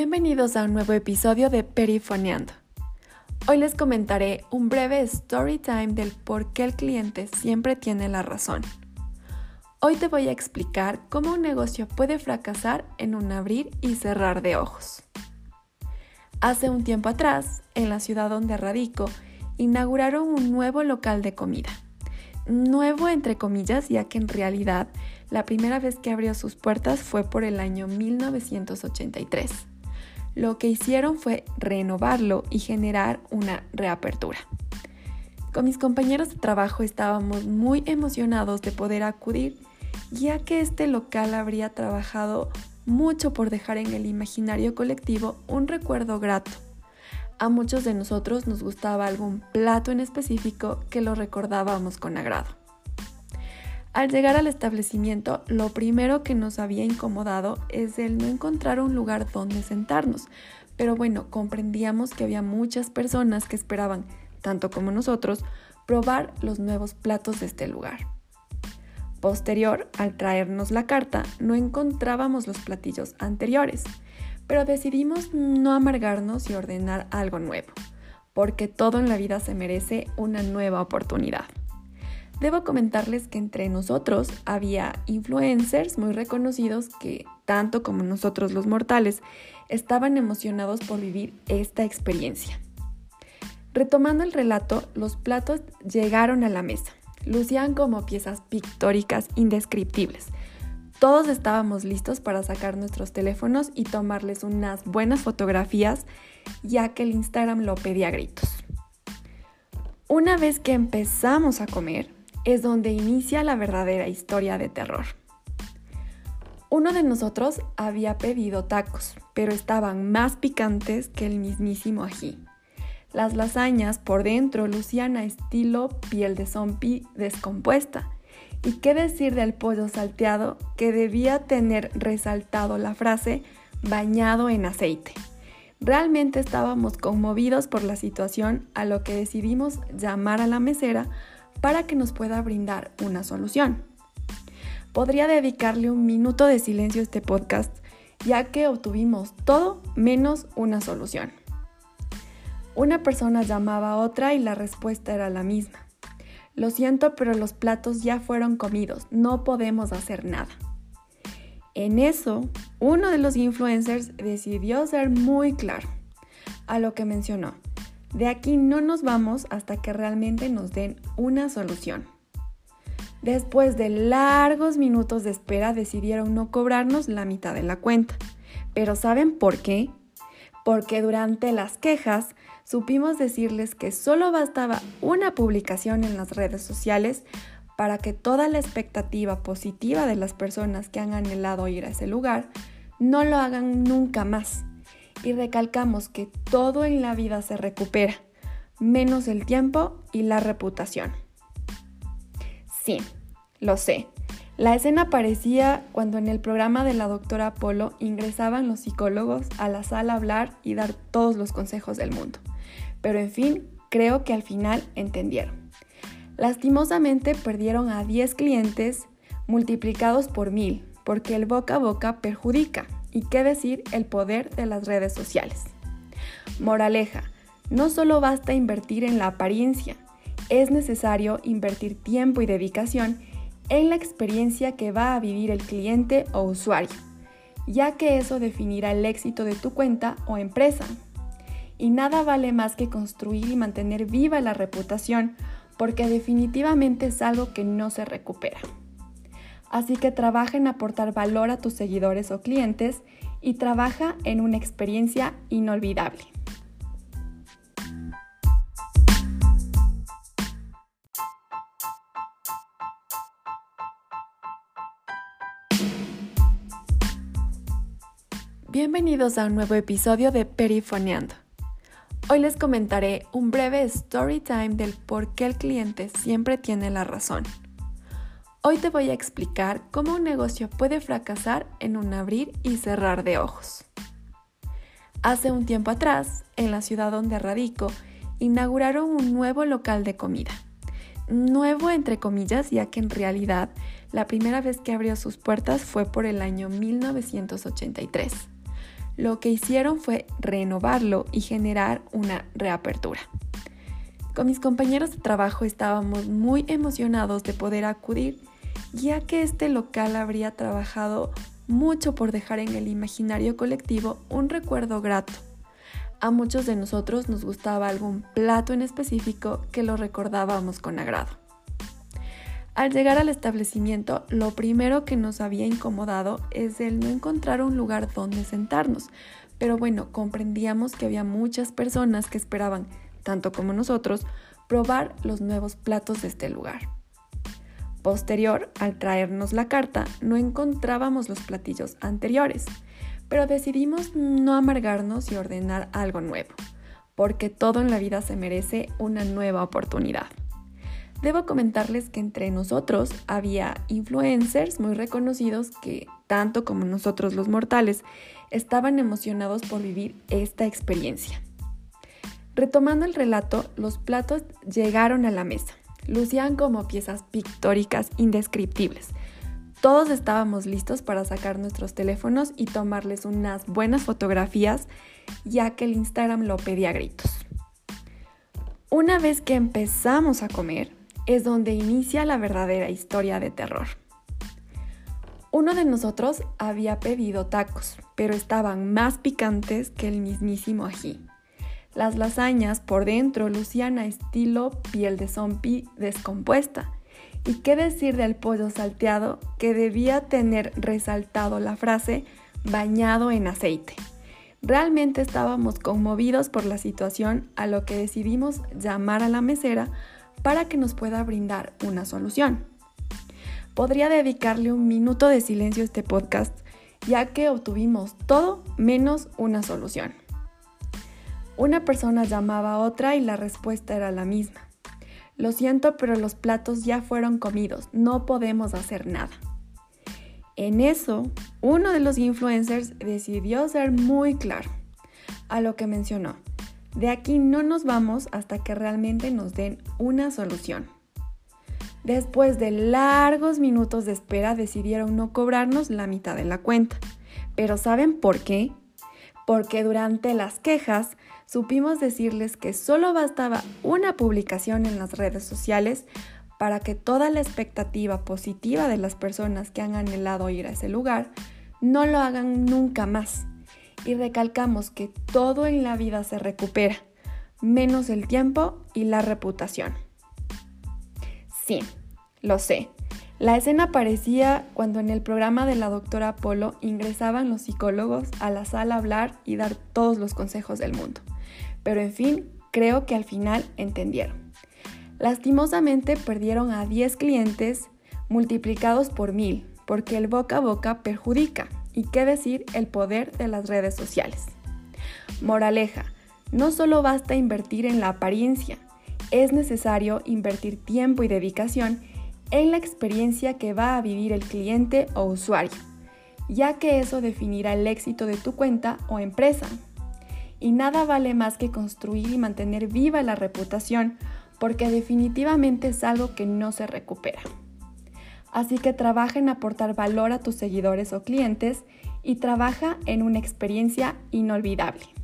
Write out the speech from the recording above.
Bienvenidos a un nuevo episodio de Perifoneando. Hoy les comentaré un breve story time del por qué el cliente siempre tiene la razón. Hoy te voy a explicar cómo un negocio puede fracasar en un abrir y cerrar de ojos. Hace un tiempo atrás, en la ciudad donde radico, inauguraron un nuevo local de comida. Nuevo entre comillas, ya que en realidad la primera vez que abrió sus puertas fue por el año 1983 lo que hicieron fue renovarlo y generar una reapertura. Con mis compañeros de trabajo estábamos muy emocionados de poder acudir, ya que este local habría trabajado mucho por dejar en el imaginario colectivo un recuerdo grato. A muchos de nosotros nos gustaba algún plato en específico que lo recordábamos con agrado. Al llegar al establecimiento, lo primero que nos había incomodado es el no encontrar un lugar donde sentarnos, pero bueno, comprendíamos que había muchas personas que esperaban, tanto como nosotros, probar los nuevos platos de este lugar. Posterior, al traernos la carta, no encontrábamos los platillos anteriores, pero decidimos no amargarnos y ordenar algo nuevo, porque todo en la vida se merece una nueva oportunidad. Debo comentarles que entre nosotros había influencers muy reconocidos que, tanto como nosotros los mortales, estaban emocionados por vivir esta experiencia. Retomando el relato, los platos llegaron a la mesa. Lucían como piezas pictóricas indescriptibles. Todos estábamos listos para sacar nuestros teléfonos y tomarles unas buenas fotografías, ya que el Instagram lo pedía a gritos. Una vez que empezamos a comer, es donde inicia la verdadera historia de terror. Uno de nosotros había pedido tacos, pero estaban más picantes que el mismísimo ají. Las lasañas por dentro lucían a estilo piel de zombie descompuesta. ¿Y qué decir del pollo salteado que debía tener resaltado la frase bañado en aceite? Realmente estábamos conmovidos por la situación a lo que decidimos llamar a la mesera para que nos pueda brindar una solución. Podría dedicarle un minuto de silencio a este podcast ya que obtuvimos todo menos una solución. Una persona llamaba a otra y la respuesta era la misma. Lo siento, pero los platos ya fueron comidos, no podemos hacer nada. En eso, uno de los influencers decidió ser muy claro, a lo que mencionó, de aquí no nos vamos hasta que realmente nos den una solución. Después de largos minutos de espera decidieron no cobrarnos la mitad de la cuenta. Pero ¿saben por qué? Porque durante las quejas supimos decirles que solo bastaba una publicación en las redes sociales para que toda la expectativa positiva de las personas que han anhelado ir a ese lugar no lo hagan nunca más y recalcamos que todo en la vida se recupera, menos el tiempo y la reputación. Sí, lo sé. La escena parecía cuando en el programa de la doctora Apolo ingresaban los psicólogos a la sala a hablar y dar todos los consejos del mundo. Pero en fin, creo que al final entendieron. Lastimosamente perdieron a 10 clientes multiplicados por mil, porque el boca a boca perjudica. Y qué decir el poder de las redes sociales. Moraleja, no solo basta invertir en la apariencia, es necesario invertir tiempo y dedicación en la experiencia que va a vivir el cliente o usuario, ya que eso definirá el éxito de tu cuenta o empresa. Y nada vale más que construir y mantener viva la reputación, porque definitivamente es algo que no se recupera. Así que trabaja en aportar valor a tus seguidores o clientes y trabaja en una experiencia inolvidable. Bienvenidos a un nuevo episodio de Perifoneando. Hoy les comentaré un breve story time del por qué el cliente siempre tiene la razón. Hoy te voy a explicar cómo un negocio puede fracasar en un abrir y cerrar de ojos. Hace un tiempo atrás, en la ciudad donde radico, inauguraron un nuevo local de comida. Nuevo entre comillas, ya que en realidad la primera vez que abrió sus puertas fue por el año 1983, lo que hicieron fue renovarlo y generar una reapertura. Con mis compañeros de trabajo estábamos muy emocionados de poder acudir, ya que este local habría trabajado mucho por dejar en el imaginario colectivo un recuerdo grato. A muchos de nosotros nos gustaba algún plato en específico que lo recordábamos con agrado. Al llegar al establecimiento, lo primero que nos había incomodado es el no encontrar un lugar donde sentarnos, pero bueno, comprendíamos que había muchas personas que esperaban, tanto como nosotros, probar los nuevos platos de este lugar. Posterior, al traernos la carta, no encontrábamos los platillos anteriores, pero decidimos no amargarnos y ordenar algo nuevo, porque todo en la vida se merece una nueva oportunidad. Debo comentarles que entre nosotros había influencers muy reconocidos que, tanto como nosotros los mortales, estaban emocionados por vivir esta experiencia. Retomando el relato, los platos llegaron a la mesa. Lucían como piezas pictóricas indescriptibles. Todos estábamos listos para sacar nuestros teléfonos y tomarles unas buenas fotografías, ya que el Instagram lo pedía a gritos. Una vez que empezamos a comer, es donde inicia la verdadera historia de terror. Uno de nosotros había pedido tacos, pero estaban más picantes que el mismísimo ají. Las lasañas por dentro lucían a estilo piel de zombie descompuesta. ¿Y qué decir del pollo salteado que debía tener resaltado la frase bañado en aceite? Realmente estábamos conmovidos por la situación a lo que decidimos llamar a la mesera para que nos pueda brindar una solución. Podría dedicarle un minuto de silencio a este podcast, ya que obtuvimos todo menos una solución. Una persona llamaba a otra y la respuesta era la misma. Lo siento, pero los platos ya fueron comidos, no podemos hacer nada. En eso, uno de los influencers decidió ser muy claro, a lo que mencionó, de aquí no nos vamos hasta que realmente nos den una solución. Después de largos minutos de espera decidieron no cobrarnos la mitad de la cuenta. Pero ¿saben por qué? Porque durante las quejas supimos decirles que solo bastaba una publicación en las redes sociales para que toda la expectativa positiva de las personas que han anhelado ir a ese lugar no lo hagan nunca más y recalcamos que todo en la vida se recupera, menos el tiempo y la reputación. Sí, lo sé. La escena parecía cuando en el programa de la doctora Polo ingresaban los psicólogos a la sala a hablar y dar todos los consejos del mundo. Pero en fin, creo que al final entendieron. Lastimosamente perdieron a 10 clientes multiplicados por mil, porque el boca a boca perjudica. Y qué decir el poder de las redes sociales. Moraleja, no solo basta invertir en la apariencia, es necesario invertir tiempo y dedicación en la experiencia que va a vivir el cliente o usuario, ya que eso definirá el éxito de tu cuenta o empresa. Y nada vale más que construir y mantener viva la reputación, porque definitivamente es algo que no se recupera. Así que trabaja en aportar valor a tus seguidores o clientes y trabaja en una experiencia inolvidable.